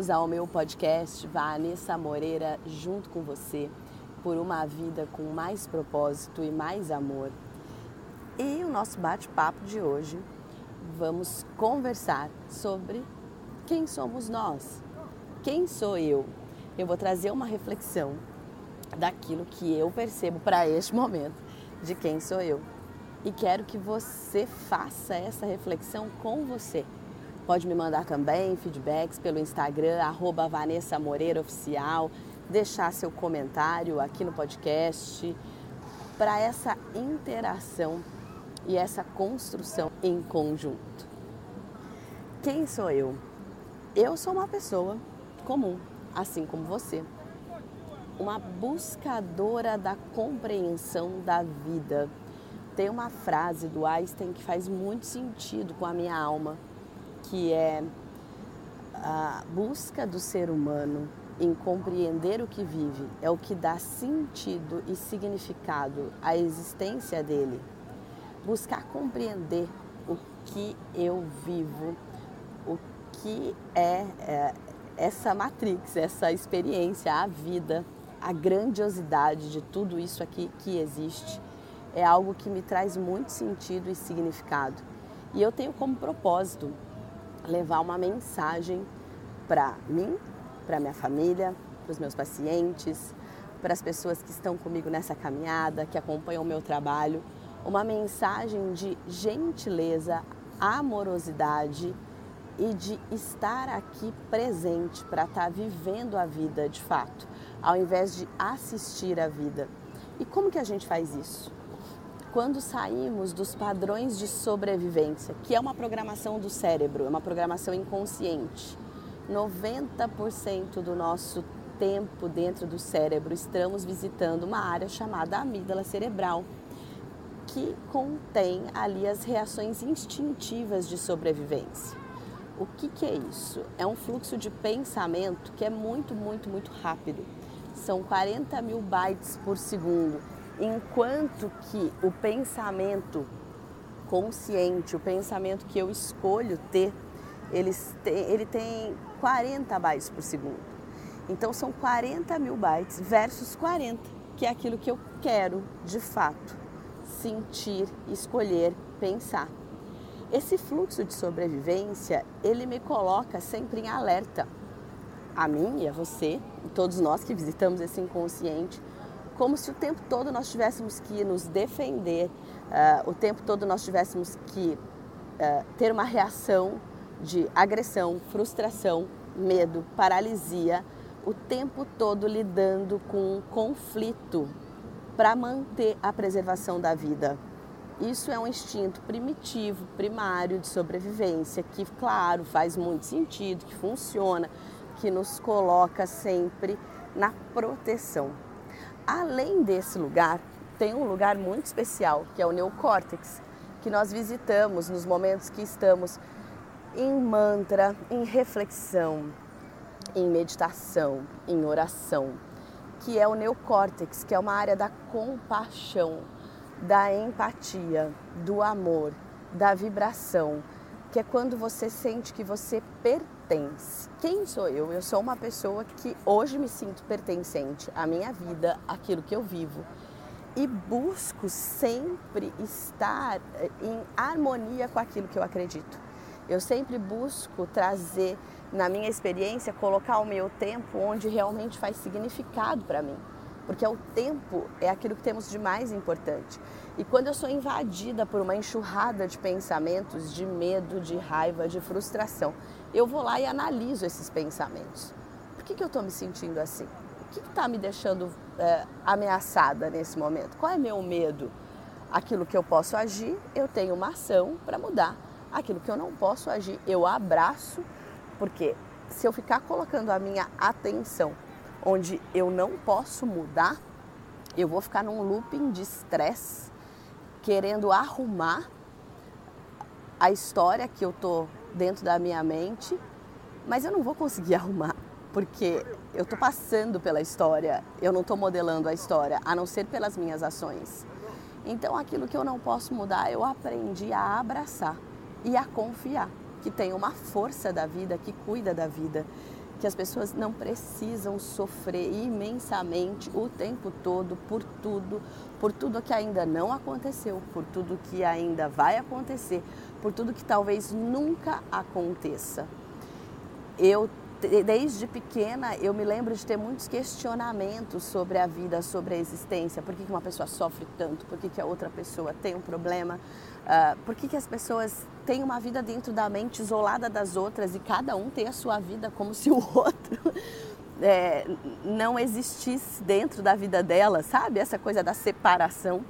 Bem-vindos ao meu podcast Vanessa Moreira, junto com você, por uma vida com mais propósito e mais amor. E o nosso bate-papo de hoje, vamos conversar sobre quem somos nós, quem sou eu. Eu vou trazer uma reflexão daquilo que eu percebo para este momento de quem sou eu. E quero que você faça essa reflexão com você Pode me mandar também feedbacks pelo Instagram, Vanessa Moreira Oficial, deixar seu comentário aqui no podcast para essa interação e essa construção em conjunto. Quem sou eu? Eu sou uma pessoa comum, assim como você. Uma buscadora da compreensão da vida. Tem uma frase do Einstein que faz muito sentido com a minha alma que é a busca do ser humano em compreender o que vive, é o que dá sentido e significado à existência dele. Buscar compreender o que eu vivo, o que é, é essa matrix, essa experiência, a vida, a grandiosidade de tudo isso aqui que existe, é algo que me traz muito sentido e significado. E eu tenho como propósito levar uma mensagem para mim, para minha família, para os meus pacientes, para as pessoas que estão comigo nessa caminhada, que acompanham o meu trabalho, uma mensagem de gentileza, amorosidade e de estar aqui presente para estar tá vivendo a vida de fato, ao invés de assistir a vida. E como que a gente faz isso? Quando saímos dos padrões de sobrevivência, que é uma programação do cérebro, é uma programação inconsciente. 90% do nosso tempo dentro do cérebro estamos visitando uma área chamada amígdala cerebral, que contém ali as reações instintivas de sobrevivência. O que, que é isso? É um fluxo de pensamento que é muito, muito, muito rápido. São 40 mil bytes por segundo Enquanto que o pensamento consciente, o pensamento que eu escolho ter, ele tem, ele tem 40 bytes por segundo. Então são 40 mil bytes versus 40, que é aquilo que eu quero de fato sentir, escolher, pensar. Esse fluxo de sobrevivência, ele me coloca sempre em alerta. A mim e a você, e todos nós que visitamos esse inconsciente, como se o tempo todo nós tivéssemos que nos defender, uh, o tempo todo nós tivéssemos que uh, ter uma reação de agressão, frustração, medo, paralisia, o tempo todo lidando com um conflito para manter a preservação da vida. Isso é um instinto primitivo, primário de sobrevivência, que, claro, faz muito sentido, que funciona, que nos coloca sempre na proteção. Além desse lugar, tem um lugar muito especial, que é o neocórtex, que nós visitamos nos momentos que estamos em mantra, em reflexão, em meditação, em oração, que é o neocórtex, que é uma área da compaixão, da empatia, do amor, da vibração, que é quando você sente que você pertence. Quem sou eu? Eu sou uma pessoa que hoje me sinto pertencente à minha vida, àquilo que eu vivo. E busco sempre estar eh, em harmonia com aquilo que eu acredito. Eu sempre busco trazer, na minha experiência, colocar o meu tempo onde realmente faz significado para mim porque o tempo é aquilo que temos de mais importante. E quando eu sou invadida por uma enxurrada de pensamentos, de medo, de raiva, de frustração, eu vou lá e analiso esses pensamentos. Por que, que eu estou me sentindo assim? O que está me deixando é, ameaçada nesse momento? Qual é meu medo? Aquilo que eu posso agir, eu tenho uma ação para mudar. Aquilo que eu não posso agir, eu abraço, porque se eu ficar colocando a minha atenção onde eu não posso mudar, eu vou ficar num looping de estresse, querendo arrumar a história que eu tô dentro da minha mente, mas eu não vou conseguir arrumar, porque eu tô passando pela história, eu não tô modelando a história, a não ser pelas minhas ações. Então, aquilo que eu não posso mudar, eu aprendi a abraçar e a confiar que tem uma força da vida que cuida da vida que as pessoas não precisam sofrer imensamente o tempo todo por tudo, por tudo que ainda não aconteceu, por tudo que ainda vai acontecer, por tudo que talvez nunca aconteça. Eu desde pequena eu me lembro de ter muitos questionamentos sobre a vida, sobre a existência. Por que uma pessoa sofre tanto? Por que a outra pessoa tem um problema? Uh, por que as pessoas têm uma vida dentro da mente isolada das outras e cada um tem a sua vida como se o outro é, não existisse dentro da vida dela, sabe? Essa coisa da separação.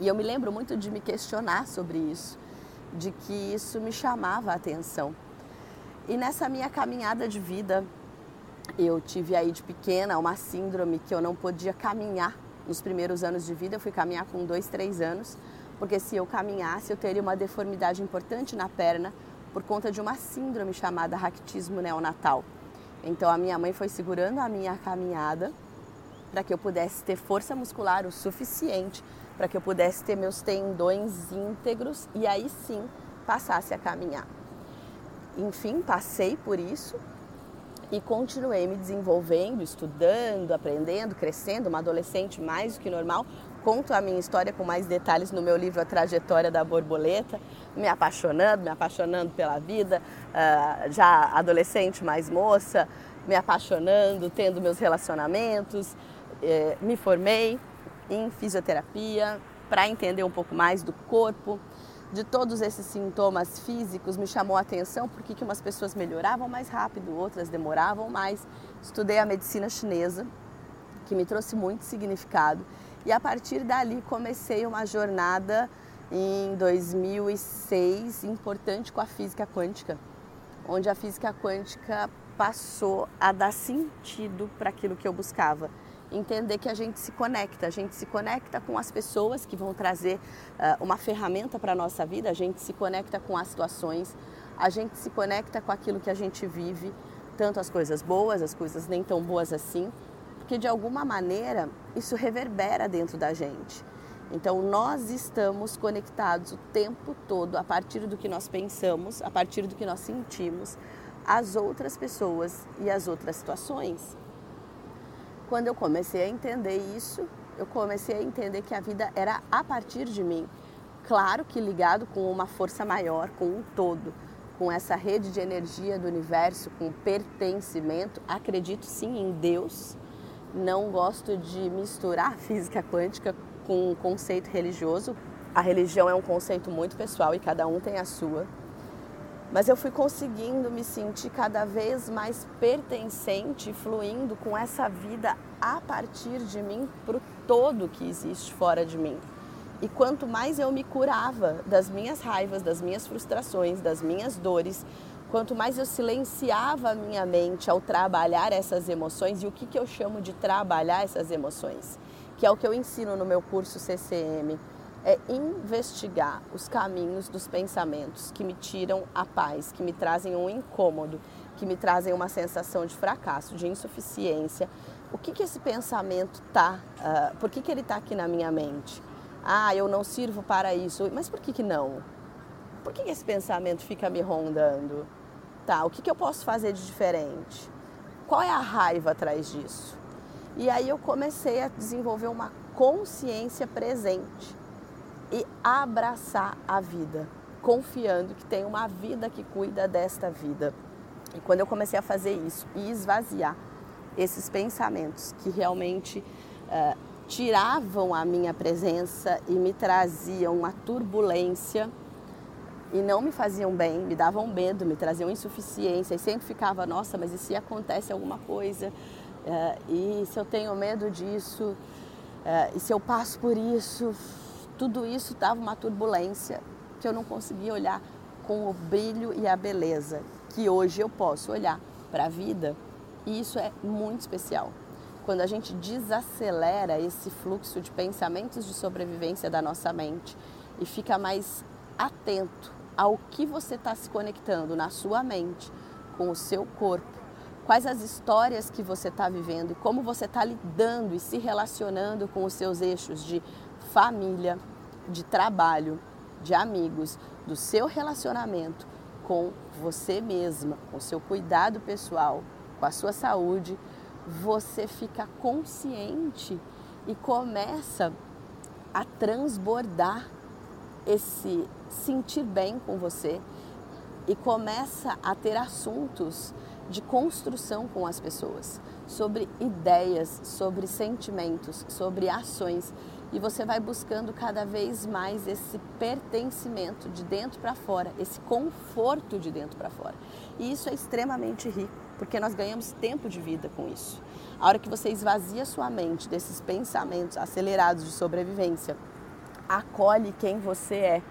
E eu me lembro muito de me questionar sobre isso, de que isso me chamava a atenção. E nessa minha caminhada de vida, eu tive aí de pequena uma síndrome que eu não podia caminhar nos primeiros anos de vida. Eu fui caminhar com dois, três anos, porque se eu caminhasse eu teria uma deformidade importante na perna por conta de uma síndrome chamada raquitismo neonatal. Então a minha mãe foi segurando a minha caminhada para que eu pudesse ter força muscular o suficiente para que eu pudesse ter meus tendões íntegros e aí sim passasse a caminhar enfim, passei por isso e continuei me desenvolvendo, estudando, aprendendo, crescendo, uma adolescente mais do que normal. Conto a minha história com mais detalhes no meu livro A Trajetória da Borboleta, me apaixonando, me apaixonando pela vida, uh, já adolescente mais moça, me apaixonando, tendo meus relacionamentos, eh, me formei em fisioterapia para entender um pouco mais do corpo, de todos esses sintomas físicos me chamou a atenção porque que umas pessoas melhoravam mais rápido, outras demoravam mais. Estudei a medicina chinesa, que me trouxe muito significado, e a partir dali comecei uma jornada em 2006 importante com a física quântica, onde a física quântica passou a dar sentido para aquilo que eu buscava entender que a gente se conecta, a gente se conecta com as pessoas que vão trazer uh, uma ferramenta para a nossa vida, a gente se conecta com as situações, a gente se conecta com aquilo que a gente vive, tanto as coisas boas, as coisas nem tão boas assim, porque de alguma maneira isso reverbera dentro da gente. Então nós estamos conectados o tempo todo a partir do que nós pensamos, a partir do que nós sentimos, às outras pessoas e às outras situações. Quando eu comecei a entender isso, eu comecei a entender que a vida era a partir de mim. Claro que ligado com uma força maior, com um todo, com essa rede de energia do universo, com pertencimento. Acredito sim em Deus. Não gosto de misturar física quântica com um conceito religioso. A religião é um conceito muito pessoal e cada um tem a sua mas eu fui conseguindo me sentir cada vez mais pertencente, fluindo com essa vida a partir de mim para o todo que existe fora de mim. E quanto mais eu me curava das minhas raivas, das minhas frustrações, das minhas dores, quanto mais eu silenciava a minha mente ao trabalhar essas emoções, e o que, que eu chamo de trabalhar essas emoções, que é o que eu ensino no meu curso CCM é investigar os caminhos dos pensamentos que me tiram a paz, que me trazem um incômodo, que me trazem uma sensação de fracasso, de insuficiência. O que, que esse pensamento tá? Uh, por que, que ele está aqui na minha mente? Ah, eu não sirvo para isso. Mas por que, que não? Por que, que esse pensamento fica me rondando? Tá, o que, que eu posso fazer de diferente? Qual é a raiva atrás disso? E aí eu comecei a desenvolver uma consciência presente e abraçar a vida, confiando que tem uma vida que cuida desta vida. E quando eu comecei a fazer isso e esvaziar esses pensamentos que realmente uh, tiravam a minha presença e me traziam uma turbulência e não me faziam bem, me davam medo, me traziam insuficiência e sempre ficava, nossa, mas e se acontece alguma coisa? Uh, e se eu tenho medo disso? Uh, e se eu passo por isso? Tudo isso dava uma turbulência que eu não conseguia olhar com o brilho e a beleza que hoje eu posso olhar para a vida. E isso é muito especial. Quando a gente desacelera esse fluxo de pensamentos de sobrevivência da nossa mente e fica mais atento ao que você está se conectando na sua mente, com o seu corpo, quais as histórias que você está vivendo e como você está lidando e se relacionando com os seus eixos de família, de trabalho, de amigos, do seu relacionamento com você mesma, com seu cuidado pessoal, com a sua saúde, você fica consciente e começa a transbordar esse sentir bem com você e começa a ter assuntos de construção com as pessoas, sobre ideias, sobre sentimentos, sobre ações. E você vai buscando cada vez mais esse pertencimento de dentro para fora, esse conforto de dentro para fora. E isso é extremamente rico, porque nós ganhamos tempo de vida com isso. A hora que você esvazia sua mente desses pensamentos acelerados de sobrevivência, acolhe quem você é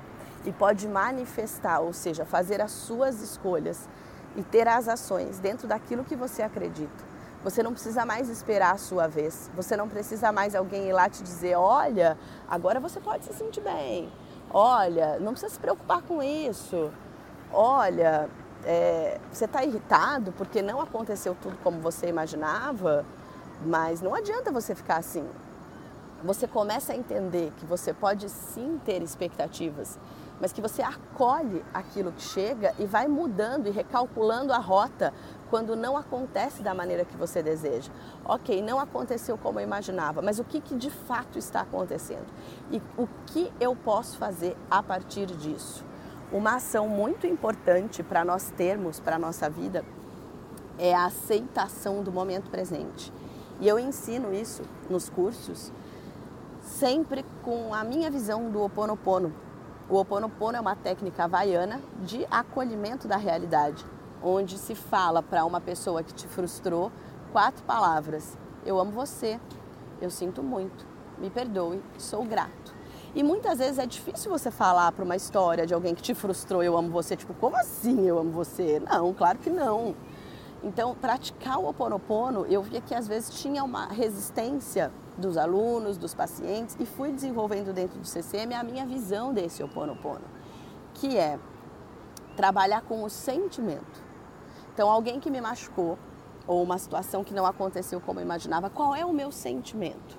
e pode manifestar, ou seja, fazer as suas escolhas e ter as ações dentro daquilo que você acredita. Você não precisa mais esperar a sua vez. Você não precisa mais alguém ir lá te dizer: olha, agora você pode se sentir bem. Olha, não precisa se preocupar com isso. Olha, é, você está irritado porque não aconteceu tudo como você imaginava, mas não adianta você ficar assim. Você começa a entender que você pode sim ter expectativas mas que você acolhe aquilo que chega e vai mudando e recalculando a rota quando não acontece da maneira que você deseja. Ok, não aconteceu como eu imaginava, mas o que, que de fato está acontecendo? E o que eu posso fazer a partir disso? Uma ação muito importante para nós termos para a nossa vida é a aceitação do momento presente. E eu ensino isso nos cursos sempre com a minha visão do Ho Oponopono, o Ho Oponopono é uma técnica havaiana de acolhimento da realidade, onde se fala para uma pessoa que te frustrou quatro palavras: Eu amo você, eu sinto muito, me perdoe, sou grato. E muitas vezes é difícil você falar para uma história de alguém que te frustrou, eu amo você, tipo, como assim eu amo você? Não, claro que não. Então, praticar o Ho Oponopono, eu via que às vezes tinha uma resistência dos alunos, dos pacientes e fui desenvolvendo dentro do CCM a minha visão desse Ho Oponopono, que é trabalhar com o sentimento. Então, alguém que me machucou ou uma situação que não aconteceu como eu imaginava, qual é o meu sentimento?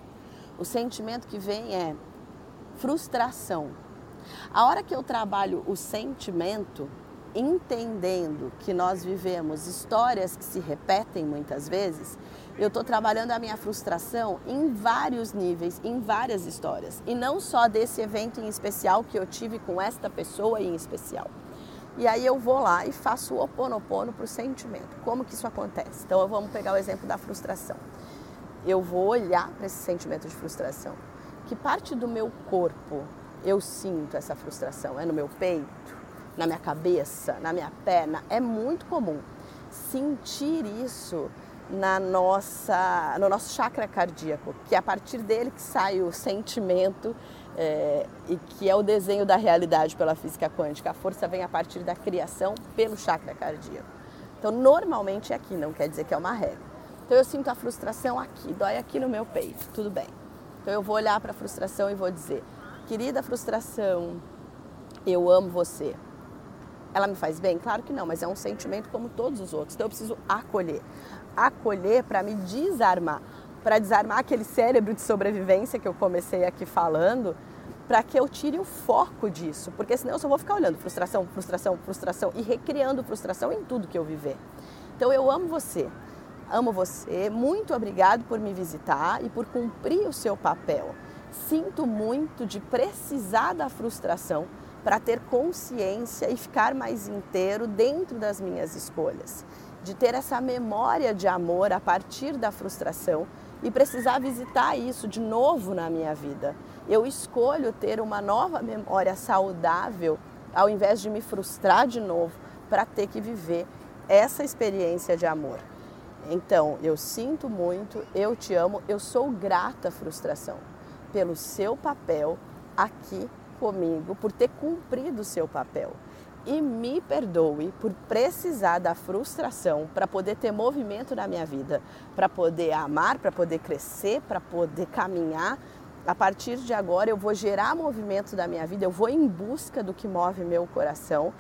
O sentimento que vem é frustração. A hora que eu trabalho o sentimento, entendendo que nós vivemos histórias que se repetem muitas vezes, eu estou trabalhando a minha frustração em vários níveis, em várias histórias. E não só desse evento em especial que eu tive com esta pessoa em especial. E aí eu vou lá e faço o oponopono para o sentimento. Como que isso acontece? Então vamos pegar o exemplo da frustração. Eu vou olhar para esse sentimento de frustração. Que parte do meu corpo eu sinto essa frustração? É no meu peito? Na minha cabeça? Na minha perna? É muito comum sentir isso na nossa, no nosso chakra cardíaco, que é a partir dele que sai o sentimento é, e que é o desenho da realidade pela física quântica. A força vem a partir da criação pelo chakra cardíaco. Então, normalmente é aqui, não quer dizer que é uma regra. Então, eu sinto a frustração aqui, dói aqui no meu peito, tudo bem. Então, eu vou olhar para a frustração e vou dizer: querida frustração, eu amo você. Ela me faz bem? Claro que não, mas é um sentimento como todos os outros. Então eu preciso acolher acolher, para me desarmar, para desarmar aquele cérebro de sobrevivência que eu comecei aqui falando, para que eu tire o foco disso, porque senão eu só vou ficar olhando frustração, frustração, frustração e recriando frustração em tudo que eu viver. Então eu amo você, amo você, muito obrigado por me visitar e por cumprir o seu papel. Sinto muito de precisar da frustração para ter consciência e ficar mais inteiro dentro das minhas escolhas de ter essa memória de amor a partir da frustração e precisar visitar isso de novo na minha vida. Eu escolho ter uma nova memória saudável ao invés de me frustrar de novo para ter que viver essa experiência de amor. Então, eu sinto muito, eu te amo, eu sou grata à frustração pelo seu papel aqui comigo, por ter cumprido o seu papel e me perdoe por precisar da frustração para poder ter movimento na minha vida, para poder amar, para poder crescer, para poder caminhar. A partir de agora eu vou gerar movimento da minha vida, eu vou em busca do que move meu coração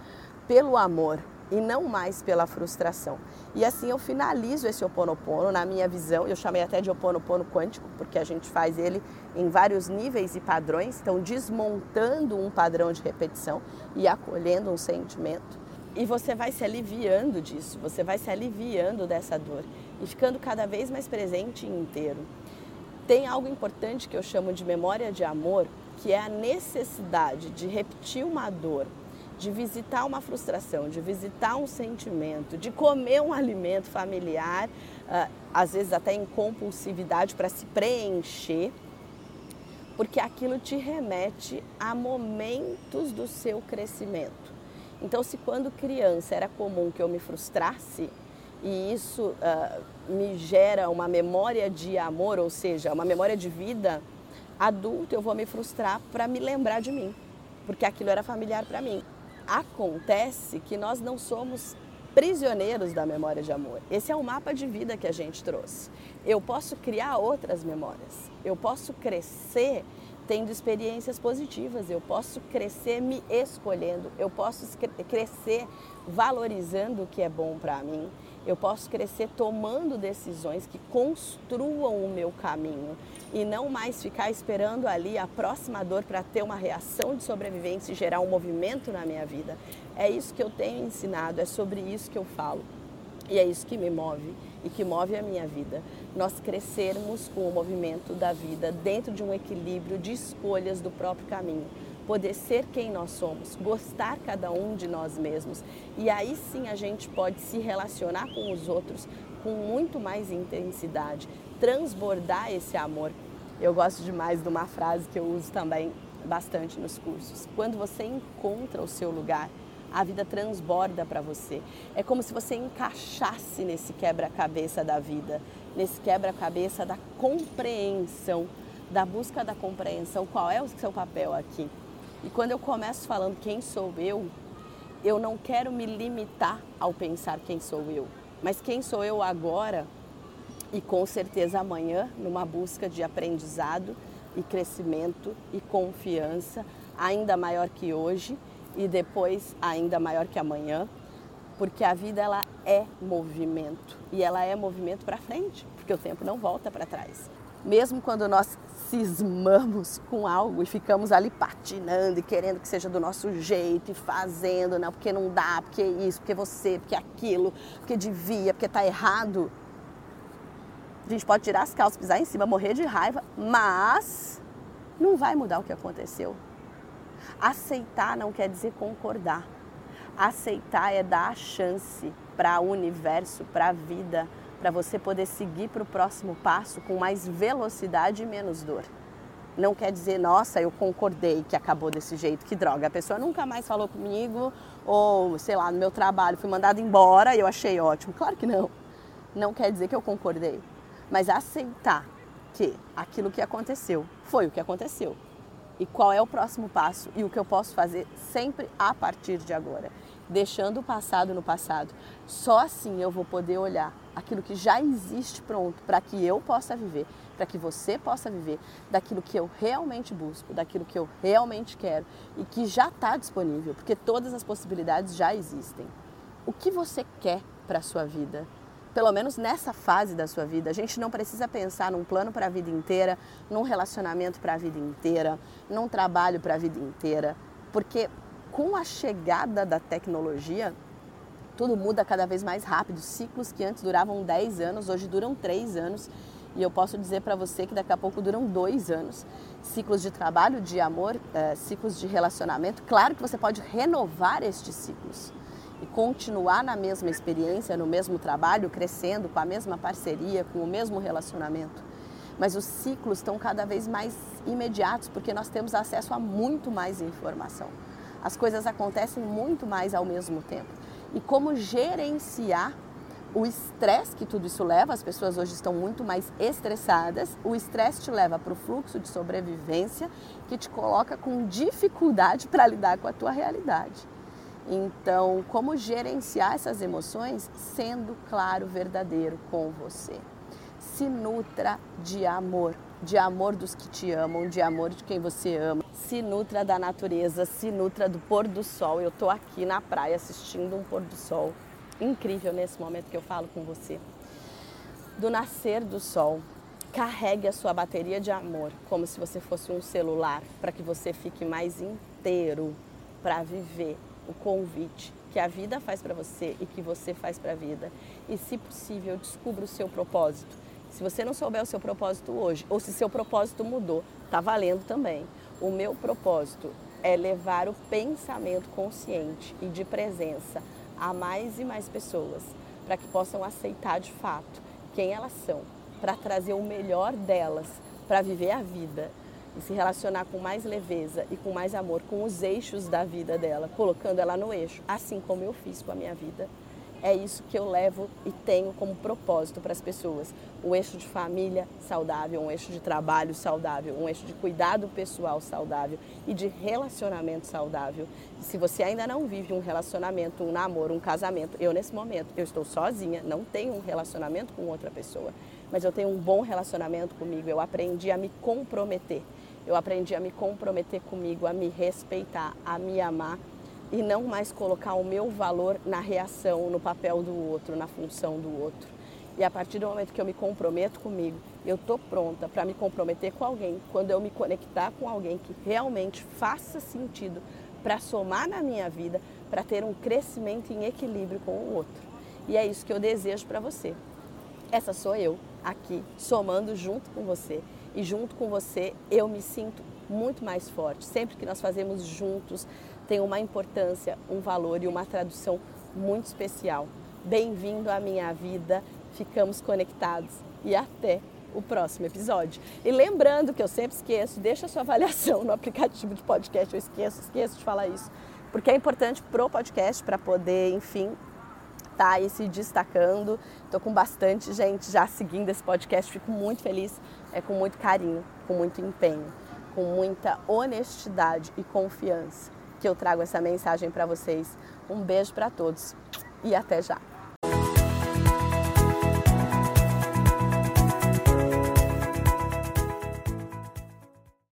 pelo amor, e não mais pela frustração. E assim eu finalizo esse oponopono na minha visão, eu chamei até de oponopono quântico, porque a gente faz ele em vários níveis e padrões, então desmontando um padrão de repetição e acolhendo um sentimento. E você vai se aliviando disso, você vai se aliviando dessa dor e ficando cada vez mais presente e inteiro. Tem algo importante que eu chamo de memória de amor, que é a necessidade de repetir uma dor, de visitar uma frustração, de visitar um sentimento, de comer um alimento familiar, ah, às vezes até em compulsividade para se preencher, porque aquilo te remete a momentos do seu crescimento. Então, se quando criança era comum que eu me frustrasse, e isso uh, me gera uma memória de amor, ou seja, uma memória de vida, adulto eu vou me frustrar para me lembrar de mim, porque aquilo era familiar para mim. Acontece que nós não somos prisioneiros da memória de amor. Esse é o mapa de vida que a gente trouxe. Eu posso criar outras memórias. Eu posso crescer tendo experiências positivas, eu posso crescer me escolhendo, eu posso crescer valorizando o que é bom para mim, eu posso crescer tomando decisões que construam o meu caminho e não mais ficar esperando ali a próxima dor para ter uma reação de sobrevivência e gerar um movimento na minha vida. É isso que eu tenho ensinado, é sobre isso que eu falo. E é isso que me move e que move a minha vida. Nós crescermos com o movimento da vida dentro de um equilíbrio de escolhas do próprio caminho. Poder ser quem nós somos, gostar cada um de nós mesmos. E aí sim a gente pode se relacionar com os outros com muito mais intensidade, transbordar esse amor. Eu gosto demais de uma frase que eu uso também bastante nos cursos. Quando você encontra o seu lugar, a vida transborda para você. É como se você encaixasse nesse quebra-cabeça da vida, nesse quebra-cabeça da compreensão, da busca da compreensão. Qual é o seu papel aqui? E quando eu começo falando quem sou eu, eu não quero me limitar ao pensar quem sou eu, mas quem sou eu agora e com certeza amanhã, numa busca de aprendizado e crescimento e confiança ainda maior que hoje e depois ainda maior que amanhã, porque a vida ela é movimento e ela é movimento para frente, porque o tempo não volta para trás. Mesmo quando nós cismamos com algo e ficamos ali patinando e querendo que seja do nosso jeito e fazendo, não, porque não dá, porque isso, porque você, porque aquilo, porque devia, porque está errado. A gente pode tirar as calças, pisar em cima, morrer de raiva, mas não vai mudar o que aconteceu. Aceitar não quer dizer concordar. Aceitar é dar a chance para o universo, para a vida, para você poder seguir para o próximo passo com mais velocidade e menos dor. Não quer dizer, nossa, eu concordei que acabou desse jeito, que droga. A pessoa nunca mais falou comigo, ou sei lá, no meu trabalho fui mandada embora e eu achei ótimo. Claro que não. Não quer dizer que eu concordei. Mas aceitar que aquilo que aconteceu foi o que aconteceu e qual é o próximo passo e o que eu posso fazer sempre a partir de agora, deixando o passado no passado. Só assim eu vou poder olhar aquilo que já existe pronto para que eu possa viver, para que você possa viver daquilo que eu realmente busco, daquilo que eu realmente quero e que já está disponível, porque todas as possibilidades já existem. O que você quer para a sua vida? Pelo menos nessa fase da sua vida. A gente não precisa pensar num plano para a vida inteira, num relacionamento para a vida inteira, num trabalho para a vida inteira, porque com a chegada da tecnologia, tudo muda cada vez mais rápido. Ciclos que antes duravam 10 anos, hoje duram 3 anos. E eu posso dizer para você que daqui a pouco duram dois anos. Ciclos de trabalho, de amor, é, ciclos de relacionamento. Claro que você pode renovar estes ciclos e continuar na mesma experiência, no mesmo trabalho, crescendo com a mesma parceria, com o mesmo relacionamento. Mas os ciclos estão cada vez mais imediatos porque nós temos acesso a muito mais informação. As coisas acontecem muito mais ao mesmo tempo. E como gerenciar o estresse que tudo isso leva, as pessoas hoje estão muito mais estressadas. O estresse te leva para o fluxo de sobrevivência que te coloca com dificuldade para lidar com a tua realidade. Então, como gerenciar essas emoções sendo claro, verdadeiro com você. Se nutra de amor, de amor dos que te amam, de amor de quem você ama. Se nutra da natureza, se nutra do pôr do sol. Eu estou aqui na praia assistindo um pôr do sol incrível nesse momento que eu falo com você. Do nascer do sol, carregue a sua bateria de amor como se você fosse um celular para que você fique mais inteiro para viver o convite que a vida faz para você e que você faz para a vida. E, se possível, descubra o seu propósito. Se você não souber o seu propósito hoje, ou se seu propósito mudou, tá valendo também. O meu propósito é levar o pensamento consciente e de presença a mais e mais pessoas, para que possam aceitar de fato quem elas são, para trazer o melhor delas, para viver a vida e se relacionar com mais leveza e com mais amor com os eixos da vida dela, colocando ela no eixo, assim como eu fiz com a minha vida. É isso que eu levo e tenho como propósito para as pessoas. Um eixo de família saudável, um eixo de trabalho saudável, um eixo de cuidado pessoal saudável e de relacionamento saudável. Se você ainda não vive um relacionamento, um namoro, um casamento, eu nesse momento, eu estou sozinha, não tenho um relacionamento com outra pessoa, mas eu tenho um bom relacionamento comigo, eu aprendi a me comprometer. Eu aprendi a me comprometer comigo, a me respeitar, a me amar e não mais colocar o meu valor na reação, no papel do outro, na função do outro. E a partir do momento que eu me comprometo comigo, eu estou pronta para me comprometer com alguém, quando eu me conectar com alguém que realmente faça sentido para somar na minha vida, para ter um crescimento em equilíbrio com o outro. E é isso que eu desejo para você. Essa sou eu aqui, somando junto com você. E junto com você eu me sinto muito mais forte. Sempre que nós fazemos juntos, tem uma importância, um valor e uma tradução muito especial. Bem-vindo à minha vida, ficamos conectados e até o próximo episódio. E lembrando que eu sempre esqueço, deixa a sua avaliação no aplicativo de podcast, eu esqueço, esqueço de falar isso, porque é importante pro podcast para poder, enfim, tá aí se destacando. Estou com bastante gente já seguindo esse podcast, fico muito feliz, é com muito carinho, com muito empenho, com muita honestidade e confiança que eu trago essa mensagem para vocês. Um beijo para todos e até já.